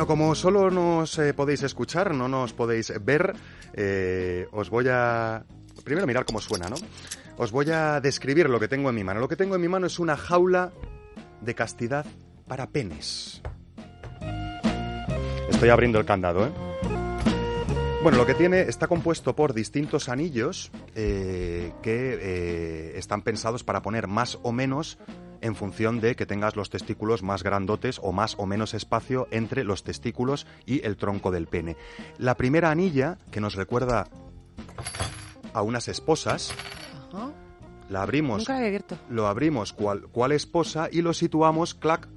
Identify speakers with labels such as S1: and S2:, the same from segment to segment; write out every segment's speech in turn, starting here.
S1: Bueno, como solo nos eh, podéis escuchar, no nos podéis ver, eh, os voy a... Primero mirar cómo suena, ¿no? Os voy a describir lo que tengo en mi mano. Lo que tengo en mi mano es una jaula de castidad para penes. Estoy abriendo el candado, ¿eh? Bueno, lo que tiene está compuesto por distintos anillos eh, que están pensados para poner más o menos en función de que tengas los testículos más grandotes o más o menos espacio entre los testículos y el tronco del pene. La primera anilla, que nos recuerda a unas esposas,
S2: Ajá.
S1: la abrimos,
S2: Nunca la
S1: lo abrimos cual, cual esposa y lo situamos, clac,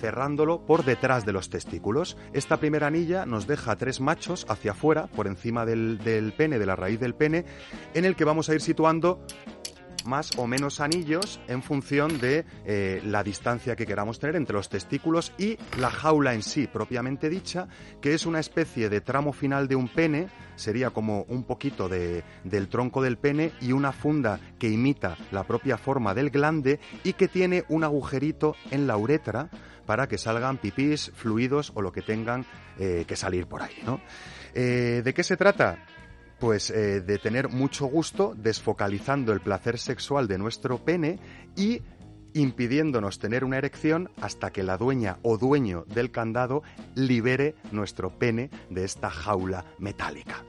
S1: cerrándolo por detrás de los testículos. Esta primera anilla nos deja tres machos hacia afuera, por encima del, del pene, de la raíz del pene, en el que vamos a ir situando más o menos anillos en función de eh, la distancia que queramos tener entre los testículos y la jaula en sí, propiamente dicha, que es una especie de tramo final de un pene, sería como un poquito de, del tronco del pene y una funda que imita la propia forma del glande y que tiene un agujerito en la uretra para que salgan pipís, fluidos o lo que tengan eh, que salir por ahí, ¿no? Eh, ¿De qué se trata? Pues eh, de tener mucho gusto desfocalizando el placer sexual de nuestro pene y impidiéndonos tener una erección hasta que la dueña o dueño del candado libere nuestro pene de esta jaula metálica.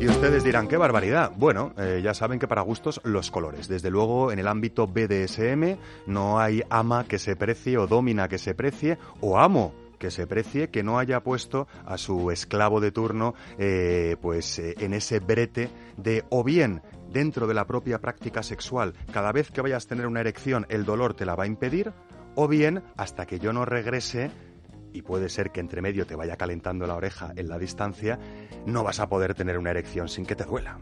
S1: Y ustedes dirán, qué barbaridad. Bueno, eh, ya saben que para gustos los colores. Desde luego, en el ámbito BDSM no hay ama que se precie o domina que se precie o amo que se precie que no haya puesto a su esclavo de turno eh, pues eh, en ese brete de o bien dentro de la propia práctica sexual cada vez que vayas a tener una erección el dolor te la va a impedir o bien hasta que yo no regrese y puede ser que entre medio te vaya calentando la oreja en la distancia, no vas a poder tener una erección sin que te duela.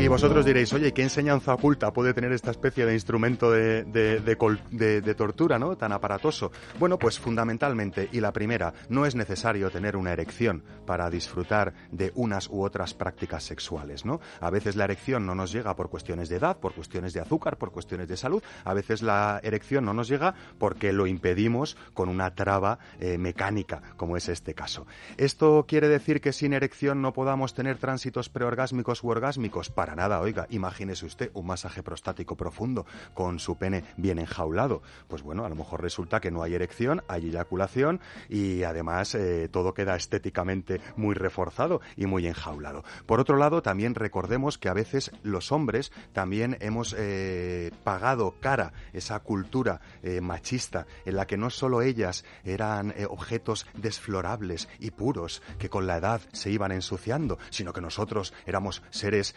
S1: Y vosotros diréis, oye, ¿qué enseñanza oculta puede tener esta especie de instrumento de, de, tortura, ¿no? Tan aparatoso. Bueno, pues fundamentalmente, y la primera, no es necesario tener una erección para disfrutar de unas u otras prácticas sexuales, ¿no? A veces la erección no nos llega por cuestiones de edad, por cuestiones de azúcar, por cuestiones de salud. A veces la erección no nos llega porque lo impedimos con una traba eh, mecánica, como es este caso. ¿Esto quiere decir que sin erección no podamos tener tránsitos preorgásmicos u orgásmicos? Para nada, oiga, imagínese usted un masaje prostático profundo con su pene bien enjaulado. Pues bueno, a lo mejor resulta que no hay erección, hay eyaculación y además eh, todo queda estéticamente muy reforzado y muy enjaulado. Por otro lado, también recordemos que a veces los hombres también hemos eh, pagado cara esa cultura eh, machista en la que no solo ellas eran objetos desflorables y puros que con la edad se iban ensuciando, sino que nosotros éramos seres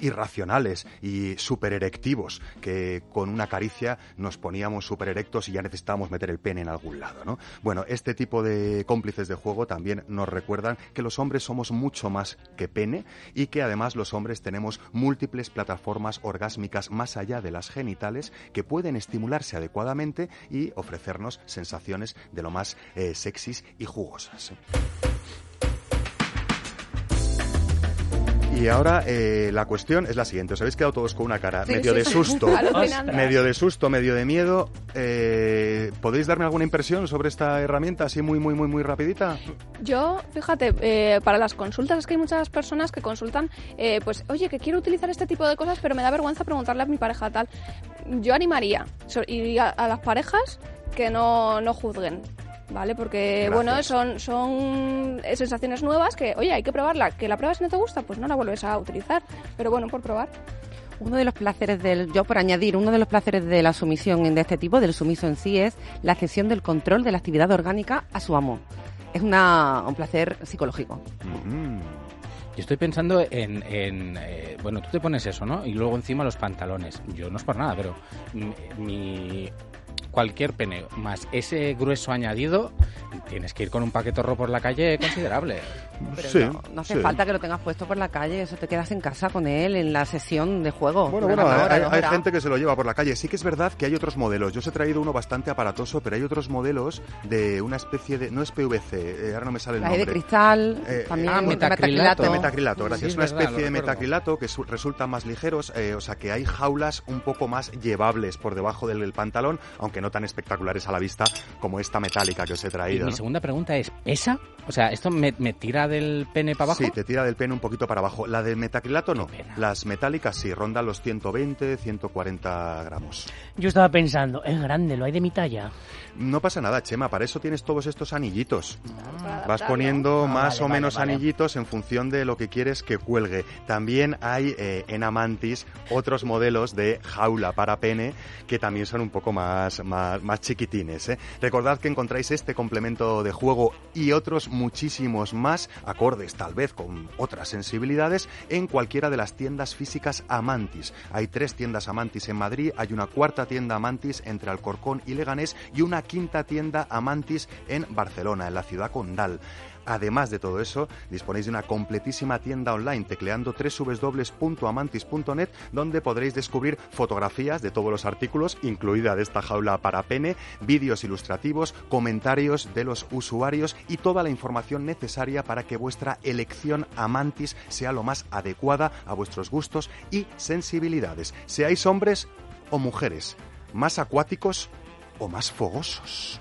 S1: irracionales y súper erectivos, que con una caricia nos poníamos súper erectos y ya necesitábamos meter el pene en algún lado, ¿no? Bueno, este tipo de cómplices de juego también nos recuerdan que los hombres somos mucho más que pene y que además los hombres tenemos múltiples plataformas orgásmicas más allá de las genitales que pueden estimularse adecuadamente y ofrecernos sensaciones de lo más eh, sexys y jugosas. Y ahora eh, la cuestión es la siguiente. Os habéis quedado todos con una cara
S2: Sí,
S1: medio
S2: sí,
S1: de susto, medio de susto, medio de miedo. Eh, ¿Podéis darme alguna impresión sobre esta herramienta así muy, muy, muy, muy rapidita?
S3: Yo, fíjate, eh, para las consultas es que hay muchas personas que consultan, eh, pues, oye, que quiero utilizar este tipo de cosas, pero me da vergüenza preguntarle a mi pareja tal. Yo animaría y a, a las parejas que no, no juzguen. ¿Vale? Porque,
S1: Gracias.
S3: bueno, son, son eh, sensaciones nuevas que, oye, hay que probarla. Que la pruebas y no te gusta, pues no la vuelves a utilizar. Pero bueno, por probar.
S2: Uno de los placeres del, yo por añadir, uno de los placeres de la sumisión de este tipo, del sumiso en sí, es la cesión del control de la actividad orgánica a su amo. Es una, un placer psicológico.
S1: Mm.
S4: Yo estoy pensando en, en, eh, bueno, tú te pones eso, ¿no? Y luego encima los pantalones. Yo no es por nada, pero mi- cualquier pene más ese grueso añadido, tienes que ir con un paquetorro por la calle considerable.
S2: pero
S1: Sí,
S2: no, no hace
S1: sí.
S2: falta que lo tengas puesto por la calle, eso te quedas en casa con él en la sesión de juego.
S1: Bueno,
S2: Una
S1: bueno,
S2: hora,
S1: hay, gente que se lo lleva por la calle. Sí que es verdad que hay otros modelos. Yo os he traído uno bastante aparatoso, pero hay otros modelos de una especie de... No es PVC, eh, ahora no me sale el
S2: Las hay de
S1: nombre.
S2: cristal,
S1: Eh,
S2: también
S4: ah,
S2: de
S4: metacrilato.
S1: De metacrilato, gracias.
S4: Sí,
S1: una
S4: es verdad,
S1: especie de metacrilato que su- resultan más ligeros, eh, o sea que hay jaulas un poco más llevables por debajo del, del pantalón, aunque no tan espectaculares a la vista como esta metálica que os he
S4: Y
S1: traído.
S4: Segunda pregunta es, ¿pesa? O sea, ¿esto me, me tira del pene para abajo?
S1: Sí, te tira del pene un poquito para abajo. La de metacrilato no. Las metálicas sí, rondan los 120, 140 gramos.
S5: Yo estaba pensando, es grande, lo hay de mi talla.
S1: No pasa nada, Chema, para eso tienes todos estos anillitos.
S3: Para
S1: Vas poniendo
S5: Ah,
S1: más
S5: vale,
S1: o
S5: vale,
S1: menos
S5: vale.
S1: anillitos en función de lo que quieres que cuelgue. También hay eh, en Amantis otros modelos de jaula para pene que también son un poco más, más, más chiquitines. ¿eh? Recordad que encontráis este complemento de juego y otros muchísimos más, acordes tal vez con otras sensibilidades, en cualquiera de las tiendas físicas Amantis. Hay tres tiendas Amantis en Madrid, hay una cuarta tienda Amantis entre Alcorcón y Leganés y una quinta tienda Amantis en Barcelona, en la ciudad condal. Además de todo eso, disponéis de una completísima tienda online tecleando www.amantis.net donde podréis descubrir fotografías de todos los artículos, incluida de esta jaula para pene, vídeos ilustrativos, comentarios de los usuarios y toda la información necesaria para que vuestra elección Amantis sea lo más adecuada a vuestros gustos y sensibilidades, seáis hombres o mujeres, más acuáticos o más fogosos.